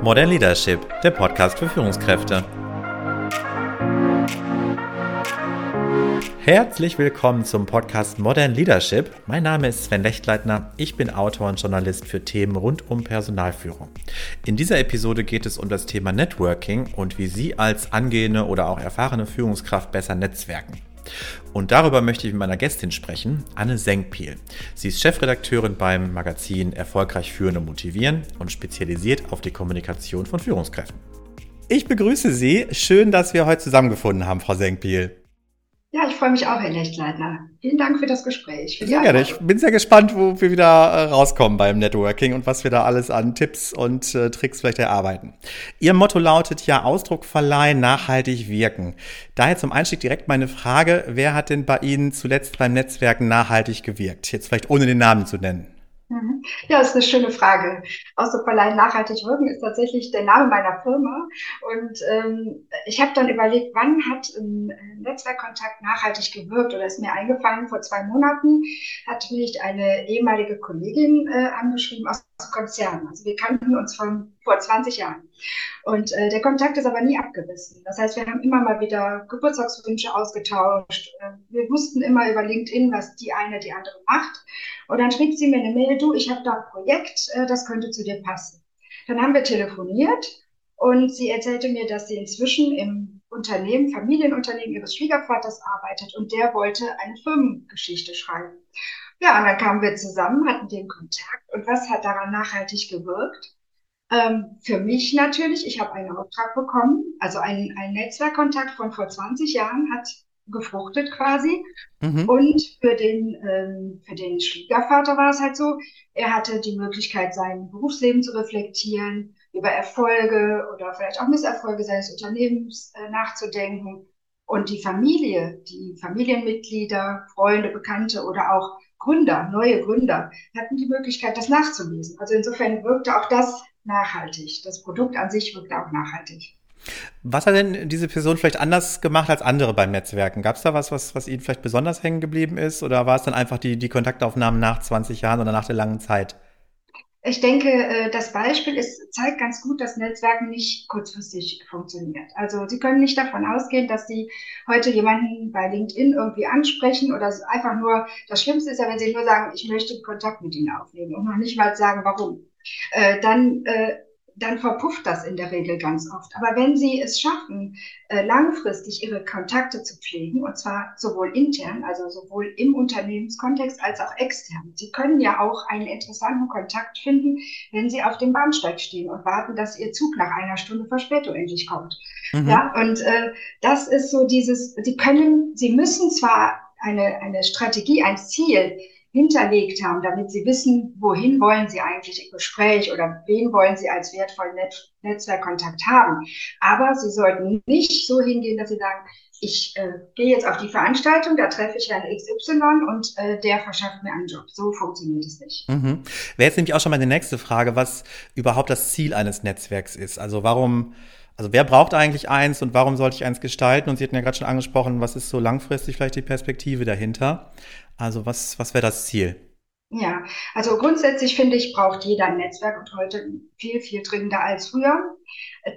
Modern Leadership, der Podcast für Führungskräfte. Herzlich willkommen zum Podcast Modern Leadership. Mein Name ist Sven Lechtleitner. Ich bin Autor und Journalist für Themen rund um Personalführung. In dieser Episode geht es um das Thema Networking und wie Sie als angehende oder auch erfahrene Führungskraft besser netzwerken. Und darüber möchte ich mit meiner Gästin sprechen, Anne Senkpiel. Sie ist Chefredakteurin beim Magazin Erfolgreich führen und motivieren und spezialisiert auf die Kommunikation von Führungskräften. Ich begrüße Sie. Schön, dass wir heute zusammengefunden haben, Frau Senkpiel. Ja, ich freue mich auch, Herr Lechtleitner. Vielen Dank für das Gespräch. Für sehr gerne. Ich bin sehr gespannt, wo wir wieder äh, rauskommen beim Networking und was wir da alles an Tipps und äh, Tricks vielleicht erarbeiten. Ihr Motto lautet ja Ausdruck verleihen, nachhaltig wirken. Daher zum Einstieg direkt meine Frage, wer hat denn bei Ihnen zuletzt beim Netzwerken nachhaltig gewirkt? Jetzt vielleicht ohne den Namen zu nennen. Mhm. Ja, ist eine schöne Frage. Ausdruckverleihen nachhaltig wirken ist tatsächlich der Name meiner Firma. Und ähm, ich habe dann überlegt, wann hat ein Netzwerkkontakt nachhaltig gewirkt oder ist mir eingefallen, vor zwei Monaten hat mich eine ehemalige Kollegin äh, angeschrieben aus Konzern. Also wir kannten uns von vor 20 Jahren. Und äh, der Kontakt ist aber nie abgerissen. Das heißt, wir haben immer mal wieder Geburtstagswünsche ausgetauscht. Äh, wir wussten immer über LinkedIn, was die eine die andere macht. Und dann schrieb sie mir eine Mail, du, ich habe da ein Projekt, das könnte zu dir passen. Dann haben wir telefoniert und sie erzählte mir, dass sie inzwischen im Unternehmen, Familienunternehmen ihres Schwiegervaters arbeitet und der wollte eine Firmengeschichte schreiben. Ja, und dann kamen wir zusammen, hatten den Kontakt. Und was hat daran nachhaltig gewirkt? Ähm, für mich natürlich, ich habe einen Auftrag bekommen, also ein, ein Netzwerkkontakt von vor 20 Jahren hat gefruchtet quasi. Mhm. Und für den, ähm, für den Schwiegervater war es halt so, er hatte die Möglichkeit, sein Berufsleben zu reflektieren, über Erfolge oder vielleicht auch Misserfolge seines Unternehmens äh, nachzudenken. Und die Familie, die Familienmitglieder, Freunde, Bekannte oder auch Gründer, neue Gründer, hatten die Möglichkeit, das nachzulesen. Also insofern wirkte auch das nachhaltig. Das Produkt an sich wirkte auch nachhaltig. Was hat denn diese Person vielleicht anders gemacht als andere beim Netzwerken? Gab es da was, was, was Ihnen vielleicht besonders hängen geblieben ist? Oder war es dann einfach die, die Kontaktaufnahmen nach 20 Jahren oder nach der langen Zeit? Ich denke, äh, das Beispiel ist, zeigt ganz gut, dass Netzwerken nicht kurzfristig funktioniert. Also Sie können nicht davon ausgehen, dass Sie heute jemanden bei LinkedIn irgendwie ansprechen oder einfach nur, das Schlimmste ist ja, wenn Sie nur sagen, ich möchte Kontakt mit Ihnen aufnehmen und noch nicht mal sagen, warum. Äh, dann äh, dann verpufft das in der Regel ganz oft. Aber wenn Sie es schaffen, äh, langfristig Ihre Kontakte zu pflegen, und zwar sowohl intern, also sowohl im Unternehmenskontext als auch extern. Sie können ja auch einen interessanten Kontakt finden, wenn Sie auf dem Bahnsteig stehen und warten, dass Ihr Zug nach einer Stunde Verspätung endlich kommt. Mhm. Ja, und äh, das ist so dieses, Sie können, Sie müssen zwar eine, eine Strategie, ein Ziel hinterlegt haben, damit sie wissen, wohin wollen sie eigentlich im Gespräch oder wen wollen sie als wertvollen Net Netzwerkkontakt haben. Aber sie sollten nicht so hingehen, dass sie sagen, ich äh, gehe jetzt auf die Veranstaltung, da treffe ich Herrn XY und äh, der verschafft mir einen Job. So funktioniert es nicht. Mhm. Wäre jetzt nämlich auch schon mal die nächste Frage, was überhaupt das Ziel eines Netzwerks ist. Also warum, also wer braucht eigentlich eins und warum sollte ich eins gestalten? Und Sie hatten ja gerade schon angesprochen, was ist so langfristig vielleicht die Perspektive dahinter? Also was, was wäre das Ziel? Ja, also grundsätzlich finde ich, braucht jeder ein Netzwerk und heute viel, viel dringender als früher,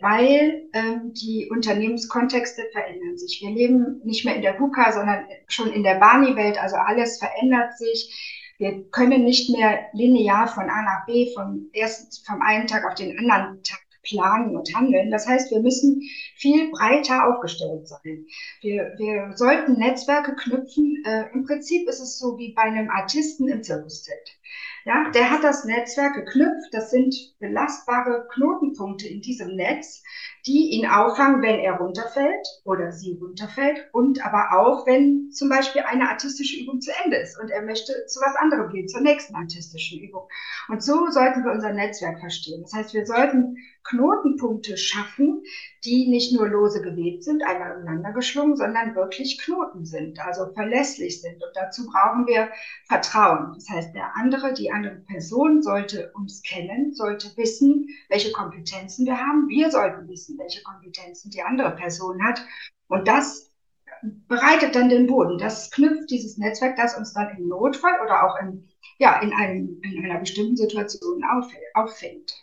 weil ähm, die Unternehmenskontexte verändern sich. Wir leben nicht mehr in der VUCA, sondern schon in der Barney-Welt, also alles verändert sich. Wir können nicht mehr linear von A nach B, vom ersten, vom einen Tag auf den anderen Tag planen und handeln. Das heißt, wir müssen viel breiter aufgestellt sein. Wir, wir sollten Netzwerke knüpfen. Äh, Im Prinzip ist es so wie bei einem Artisten im Zirkuszelt. Ja, der hat das Netzwerk geknüpft. Das sind belastbare Knotenpunkte in diesem Netz, die ihn auffangen, wenn er runterfällt oder sie runterfällt und aber auch, wenn zum Beispiel eine artistische Übung zu Ende ist und er möchte zu was anderem gehen, zur nächsten artistischen Übung. Und so sollten wir unser Netzwerk verstehen. Das heißt, wir sollten Knotenpunkte schaffen, die nicht nur lose gewebt sind, aneinander geschlungen, sondern wirklich Knoten sind, also verlässlich sind. Und dazu brauchen wir Vertrauen. Das heißt, der andere, die andere Person sollte uns kennen, sollte wissen, welche Kompetenzen wir haben. Wir sollten wissen, welche Kompetenzen die andere Person hat. Und das bereitet dann den Boden. Das knüpft dieses Netzwerk, das uns dann im Notfall oder auch in, ja, in, einem, in einer bestimmten Situation auffängt.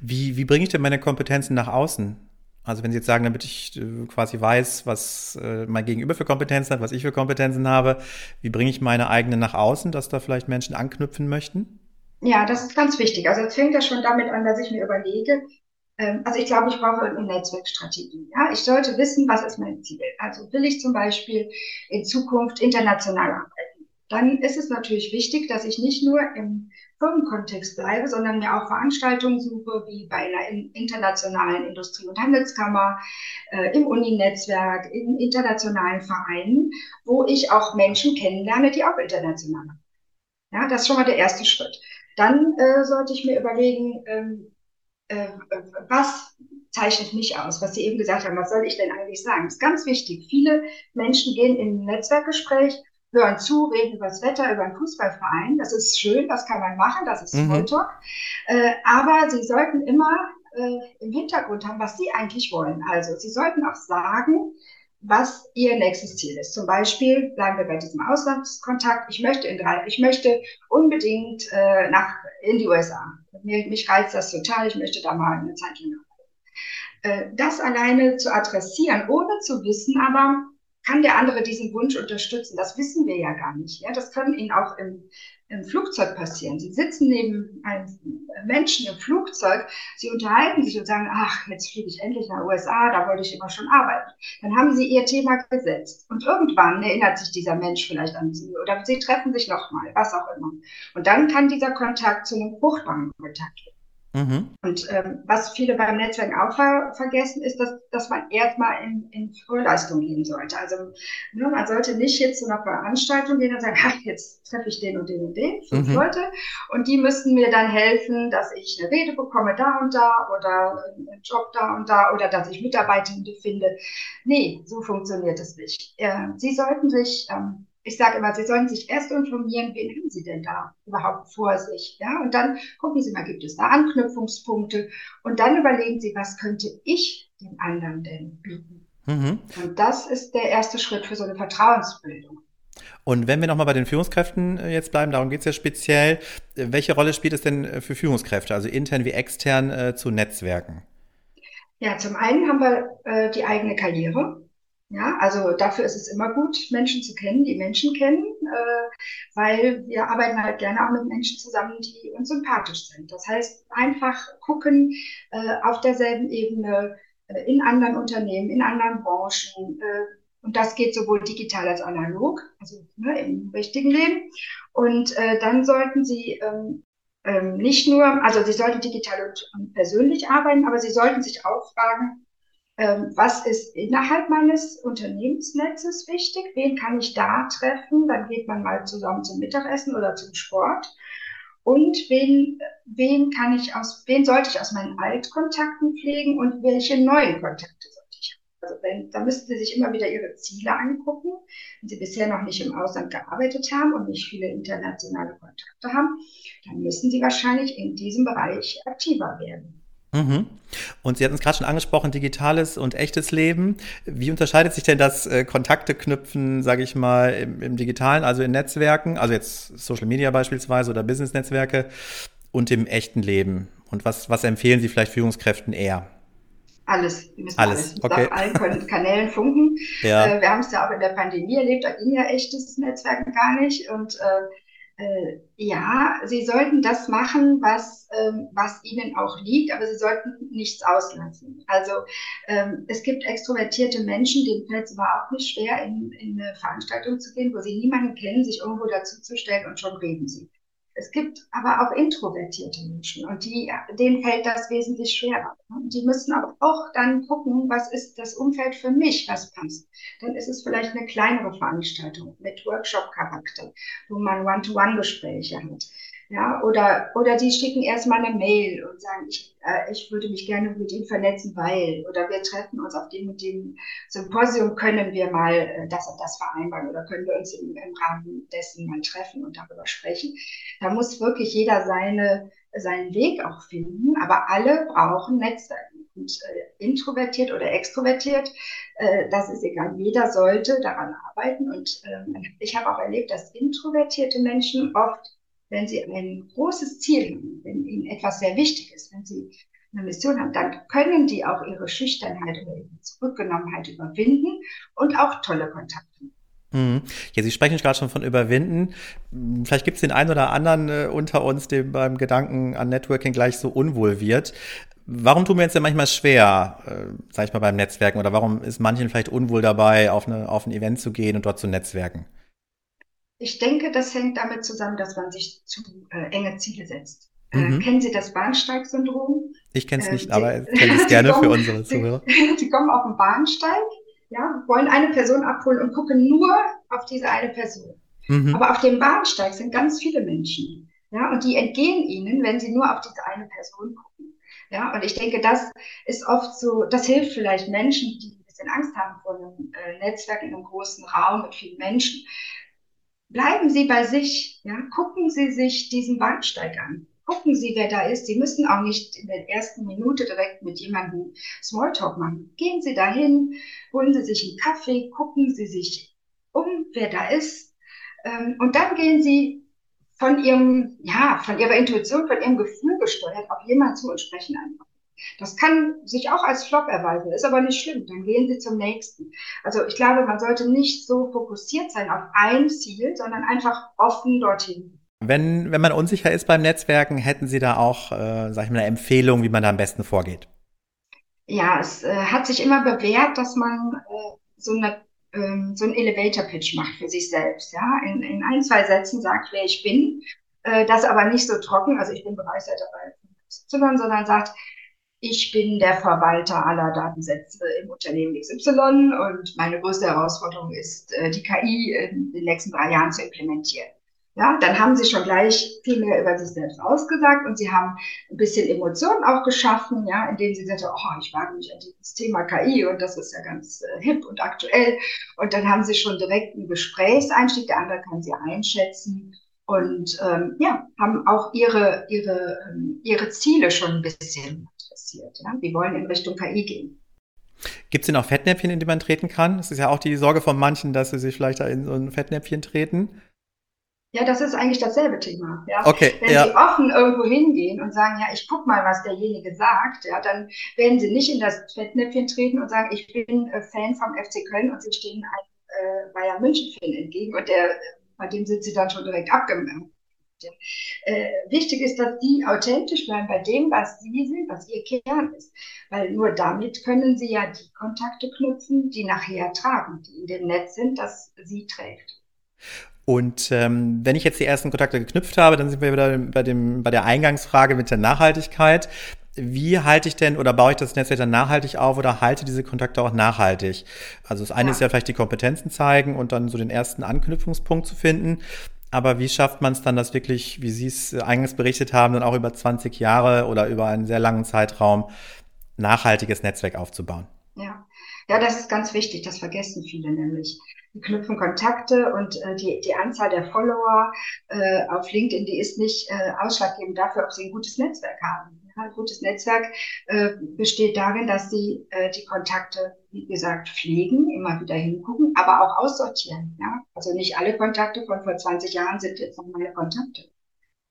Wie, wie bringe ich denn meine Kompetenzen nach außen? Also wenn Sie jetzt sagen, damit ich äh, quasi weiß, was äh, mein Gegenüber für Kompetenzen hat, was ich für Kompetenzen habe, wie bringe ich meine eigenen nach außen, dass da vielleicht Menschen anknüpfen möchten? Ja, das ist ganz wichtig. Also jetzt fängt das schon damit an, dass ich mir überlege, ähm, also ich glaube, ich brauche eine Netzwerkstrategie. Ja, ich sollte wissen, was ist mein Ziel. Also will ich zum Beispiel in Zukunft international arbeiten. Dann ist es natürlich wichtig, dass ich nicht nur im Firmenkontext bleibe, sondern mir auch Veranstaltungen suche, wie bei einer internationalen Industrie- und Handelskammer, äh, im Uni-Netzwerk, in internationalen Vereinen, wo ich auch Menschen kennenlerne, die auch international arbeiten. Ja, das ist schon mal der erste Schritt. Dann äh, sollte ich mir überlegen, ähm, äh, was zeichnet mich aus, was Sie eben gesagt haben, was soll ich denn eigentlich sagen? Das ist ganz wichtig. Viele Menschen gehen in ein Netzwerkgespräch, hören zu, reden über das Wetter, über einen Fußballverein. Das ist schön, das kann man machen, das ist mhm. Smalltalk. Äh, aber Sie sollten immer äh, im Hintergrund haben, was Sie eigentlich wollen. Also Sie sollten auch sagen, was Ihr nächstes Ziel ist. Zum Beispiel bleiben wir bei diesem Auslandskontakt. Ich möchte in drei, ich möchte unbedingt äh, nach in die USA. Mir, mich reizt das total. Ich möchte da mal eine Zeit lang äh, Das alleine zu adressieren, ohne zu wissen, aber kann der andere diesen Wunsch unterstützen? Das wissen wir ja gar nicht. Ja, das kann Ihnen auch im, im Flugzeug passieren. Sie sitzen neben einem Menschen im Flugzeug, Sie unterhalten sich und sagen, ach, jetzt fliege ich endlich nach USA, da wollte ich immer schon arbeiten. Dann haben Sie Ihr Thema gesetzt. Und irgendwann erinnert sich dieser Mensch vielleicht an Sie oder Sie treffen sich nochmal, was auch immer. Und dann kann dieser Kontakt zu einem fruchtbaren Kontakt werden. Mhm. Und ähm, was viele beim Netzwerk auch ver vergessen, ist, dass, dass man erstmal in, in Frühleistung gehen sollte. Also ne, man sollte nicht jetzt zu einer Veranstaltung gehen und sagen, ach, jetzt treffe ich den und den und den, fünf mhm. Leute, und die müssten mir dann helfen, dass ich eine Rede bekomme da und da oder einen Job da und da oder dass ich Mitarbeitende finde. Nee, so funktioniert es nicht. Äh, Sie sollten sich ähm, ich sage immer, Sie sollen sich erst informieren, wen haben Sie denn da überhaupt vor sich? Ja, und dann gucken Sie mal, gibt es da Anknüpfungspunkte? Und dann überlegen Sie, was könnte ich den anderen denn bieten? Mhm. Und das ist der erste Schritt für so eine Vertrauensbildung. Und wenn wir nochmal bei den Führungskräften äh, jetzt bleiben, darum geht es ja speziell, äh, welche Rolle spielt es denn äh, für Führungskräfte, also intern wie extern äh, zu Netzwerken? Ja, zum einen haben wir äh, die eigene Karriere. Ja, also dafür ist es immer gut, Menschen zu kennen, die Menschen kennen, äh, weil wir arbeiten halt gerne auch mit Menschen zusammen, die uns sympathisch sind. Das heißt, einfach gucken äh, auf derselben Ebene, äh, in anderen Unternehmen, in anderen Branchen. Äh, und das geht sowohl digital als analog, also ne, im richtigen Leben. Und äh, dann sollten Sie ähm, ähm, nicht nur, also Sie sollten digital und, und persönlich arbeiten, aber Sie sollten sich auch fragen, was ist innerhalb meines Unternehmensnetzes wichtig, wen kann ich da treffen, dann geht man mal zusammen zum Mittagessen oder zum Sport. Und wen, wen kann ich aus, wen sollte ich aus meinen Altkontakten pflegen und welche neuen Kontakte sollte ich haben? Also wenn, da müssten Sie sich immer wieder Ihre Ziele angucken. Wenn Sie bisher noch nicht im Ausland gearbeitet haben und nicht viele internationale Kontakte haben, dann müssen Sie wahrscheinlich in diesem Bereich aktiver werden. Mhm. Und Sie hatten es gerade schon angesprochen, digitales und echtes Leben. Wie unterscheidet sich denn das äh, Kontakte knüpfen, sage ich mal, im, im, digitalen, also in Netzwerken, also jetzt Social Media beispielsweise oder Business-Netzwerke und im echten Leben? Und was, was empfehlen Sie vielleicht Führungskräften eher? Alles. Wir müssen alles. alles. Okay. auf allen Kanälen funken. Ja. Äh, wir haben es ja auch in der Pandemie erlebt, da ging ja echtes Netzwerken gar nicht. Und äh, äh, ja, Sie sollten das machen, was, ähm, was Ihnen auch liegt, aber Sie sollten nichts auslassen. Also ähm, es gibt extrovertierte Menschen, denen fällt es überhaupt nicht schwer, in, in eine Veranstaltung zu gehen, wo sie niemanden kennen, sich irgendwo dazuzustellen und schon reden sie. Es gibt aber auch introvertierte Menschen und die, denen fällt das wesentlich schwerer. Die müssen aber auch dann gucken, was ist das Umfeld für mich, was passt. Dann ist es vielleicht eine kleinere Veranstaltung mit Workshop-Charakter, wo man One-to-One-Gespräche hat. Ja, oder, oder die schicken erstmal eine Mail und sagen, ich, äh, ich würde mich gerne mit Ihnen vernetzen, weil, oder wir treffen uns auf dem und dem Symposium, können wir mal äh, das und das vereinbaren oder können wir uns im, im Rahmen dessen mal treffen und darüber sprechen. Da muss wirklich jeder seine, seinen Weg auch finden, aber alle brauchen Netzwerke. Und äh, introvertiert oder extrovertiert, äh, das ist egal. Jeder sollte daran arbeiten. Und äh, ich habe auch erlebt, dass introvertierte Menschen oft wenn Sie ein großes Ziel haben, wenn Ihnen etwas sehr wichtig ist, wenn Sie eine Mission haben, dann können die auch ihre Schüchternheit oder ihre Zurückgenommenheit überwinden und auch tolle Kontakte. Mhm. Ja, Sie sprechen gerade schon von überwinden. Vielleicht gibt es den einen oder anderen äh, unter uns, dem beim Gedanken an Networking gleich so unwohl wird. Warum tun wir uns denn manchmal schwer, äh, sag ich mal, beim Netzwerken? Oder warum ist manchen vielleicht unwohl dabei, auf, eine, auf ein Event zu gehen und dort zu netzwerken? Ich denke, das hängt damit zusammen, dass man sich zu äh, enge Ziele setzt. Äh, mhm. Äh, kennen Sie das Bahnsteig-Syndrom? Ich kenne es nicht, äh, aber ich kenne es gerne kommen, für unsere Zuhörer. Sie, Sie kommen auf den Bahnsteig, ja, wollen eine Person abholen und gucken nur auf diese eine Person. Mhm. Aber auf dem Bahnsteig sind ganz viele Menschen. Ja, und die entgehen ihnen, wenn sie nur auf diese eine Person gucken. Ja, und ich denke, das ist oft so, das hilft vielleicht Menschen, die ein bisschen Angst haben vor einem äh, Netzwerk in einem großen Raum mit vielen Menschen. Bleiben Sie bei sich, ja, gucken Sie sich diesen Bahnsteig an. Gucken Sie, wer da ist. Sie müssen auch nicht in der ersten Minute direkt mit jemandem Smalltalk machen. Gehen Sie dahin, holen Sie sich einen Kaffee, gucken Sie sich um, wer da ist. Ähm, und dann gehen Sie von Ihrem, ja, von Ihrer Intuition, von Ihrem Gefühl gesteuert auf jemanden zu und sprechen einfach. Das kann sich auch als Flop erweisen, ist aber nicht schlimm. Dann gehen Sie zum nächsten. Also ich glaube, man sollte nicht so fokussiert sein auf ein Ziel, sondern einfach offen dorthin wenn, wenn man unsicher ist beim Netzwerken, hätten Sie da auch, äh, sag ich mal, eine Empfehlung, wie man da am besten vorgeht? Ja, es äh, hat sich immer bewährt, dass man äh, so, eine, ähm, so einen Elevator-Pitch macht für sich selbst. Ja, in, in ein, zwei Sätzen sagt, wer ich bin. Äh, das aber nicht so trocken, also ich bin Bereichsleiter bei Y, sondern sagt, ich bin der Verwalter aller Datensätze im Unternehmen XY und meine größte Herausforderung ist, äh, die KI in den nächsten drei Jahren zu implementieren. Ja, dann haben sie schon gleich viel mehr über sich selbst ausgesagt und sie haben ein bisschen Emotionen auch geschaffen, ja, indem sie sagte, oh, ich wage mich an dieses Thema KI und das ist ja ganz äh, hip und aktuell. Und dann haben sie schon direkt einen Gesprächseinstieg, der andere kann sie einschätzen und ähm, ja, haben auch ihre, ihre, ähm, ihre Ziele schon ein bisschen interessiert. Ja? Die wollen in Richtung KI gehen. Gibt es denn auch Fettnäpfchen, in die man treten kann? Es ist ja auch die Sorge von manchen, dass sie sich vielleicht da in so ein Fettnäpfchen treten. Ja, das ist eigentlich dasselbe Thema. Ja? Okay, Wenn ja. Sie offen irgendwo hingehen und sagen, ja, ich guck mal, was derjenige sagt, ja, dann werden Sie nicht in das Fettnäpfchen treten und sagen, ich bin äh, Fan vom FC Köln und Sie stehen einem äh, Bayern München-Fan entgegen und der, bei dem sind Sie dann schon direkt abgemerkt. Äh, wichtig ist, dass Sie authentisch bleiben bei dem, was Sie sind, was Ihr Kern ist. Weil nur damit können Sie ja die Kontakte knüpfen, die nachher tragen, die in dem Netz sind, das Sie trägt. Und ähm, wenn ich jetzt die ersten Kontakte geknüpft habe, dann sind wir wieder bei, dem, bei der Eingangsfrage mit der Nachhaltigkeit. Wie halte ich denn oder baue ich das Netzwerk dann nachhaltig auf oder halte diese Kontakte auch nachhaltig? Also das eine ja. ist ja vielleicht die Kompetenzen zeigen und dann so den ersten Anknüpfungspunkt zu finden. Aber wie schafft man es dann, das wirklich, wie Sie es eingangs berichtet haben, dann auch über 20 Jahre oder über einen sehr langen Zeitraum nachhaltiges Netzwerk aufzubauen? Ja, ja, das ist ganz wichtig. Das vergessen viele nämlich die knüpfen Kontakte und äh, die, die Anzahl der Follower äh, auf LinkedIn, die ist nicht äh, ausschlaggebend dafür, ob sie ein gutes Netzwerk haben. Ja, ein gutes Netzwerk äh, besteht darin, dass sie äh, die Kontakte, wie gesagt, pflegen, immer wieder hingucken, aber auch aussortieren. Ja? Also nicht alle Kontakte von vor 20 Jahren sind jetzt noch meine Kontakte.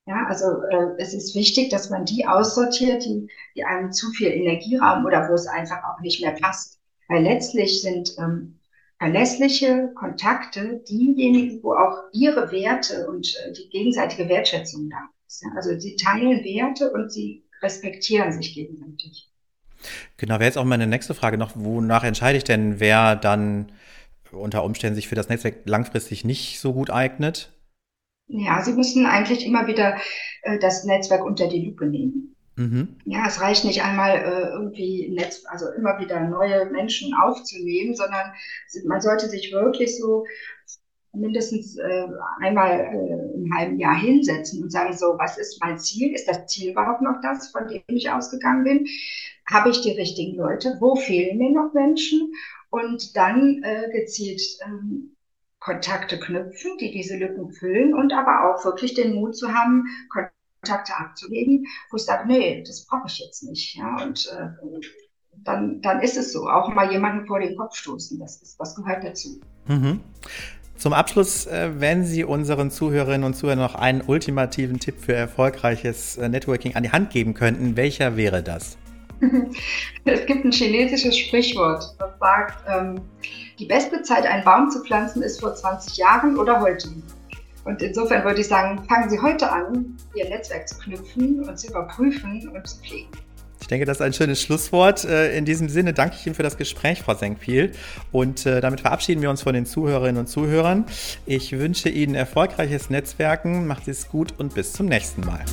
Ja, also äh, es ist wichtig, dass man die aussortiert, die, die einem zu viel Energie rauben oder wo es einfach auch nicht mehr passt. Weil letztlich sind ähm, verlässliche Kontakte diejenigen, wo auch ihre Werte und äh, die gegenseitige Wertschätzung da ist. Also sie teilen Werte und sie respektieren sich gegenseitig. Genau, wäre jetzt auch meine nächste Frage noch, wonach entscheide ich denn, wer dann unter Umständen sich für das Netzwerk langfristig nicht so gut eignet? Ja, Sie müssen eigentlich immer wieder äh, das Netzwerk unter die Lupe nehmen. Mhm. Ja, es reicht nicht einmal äh, irgendwie Netz, also immer wieder neue Menschen aufzunehmen, sondern man sollte sich wirklich so mindestens äh, einmal äh, im halben Jahr hinsetzen und sagen, so, was ist mein Ziel? Ist das Ziel überhaupt noch das, von dem ich ausgegangen bin? Habe ich die richtigen Leute? Wo fehlen mir noch Menschen? Und dann äh, gezielt ähm, Kontakte knüpfen, die diese Lücken füllen und aber auch wirklich den Mut zu haben, Kontakte abzugeben, wo ich sage, nee, das brauche ich jetzt nicht. Ja, und äh, dann, dann ist es so. Auch mal jemanden vor den Kopf stoßen, das ist, was gehört dazu. Mhm. Zum Abschluss, äh, wenn Sie unseren Zuhörerinnen und Zuhörern noch einen ultimativen Tipp für erfolgreiches äh, Networking an die Hand geben könnten, welcher wäre das? Es gibt ein chinesisches Sprichwort, das sagt, ähm, die beste Zeit, einen Baum zu pflanzen, ist vor 20 Jahren oder heute. Und insofern würde ich sagen, fangen Sie heute an, Ihr Netzwerk zu knüpfen und zu überprüfen und zu pflegen. Ich denke, das ist ein schönes Schlusswort. Äh, in diesem Sinne danke ich Ihnen für das Gespräch, Frau Senkfield. Und äh, damit verabschieden wir uns von den Zuhörerinnen und Zuhörern. Ich wünsche Ihnen erfolgreiches Netzwerken. Macht es gut und bis zum nächsten Mal.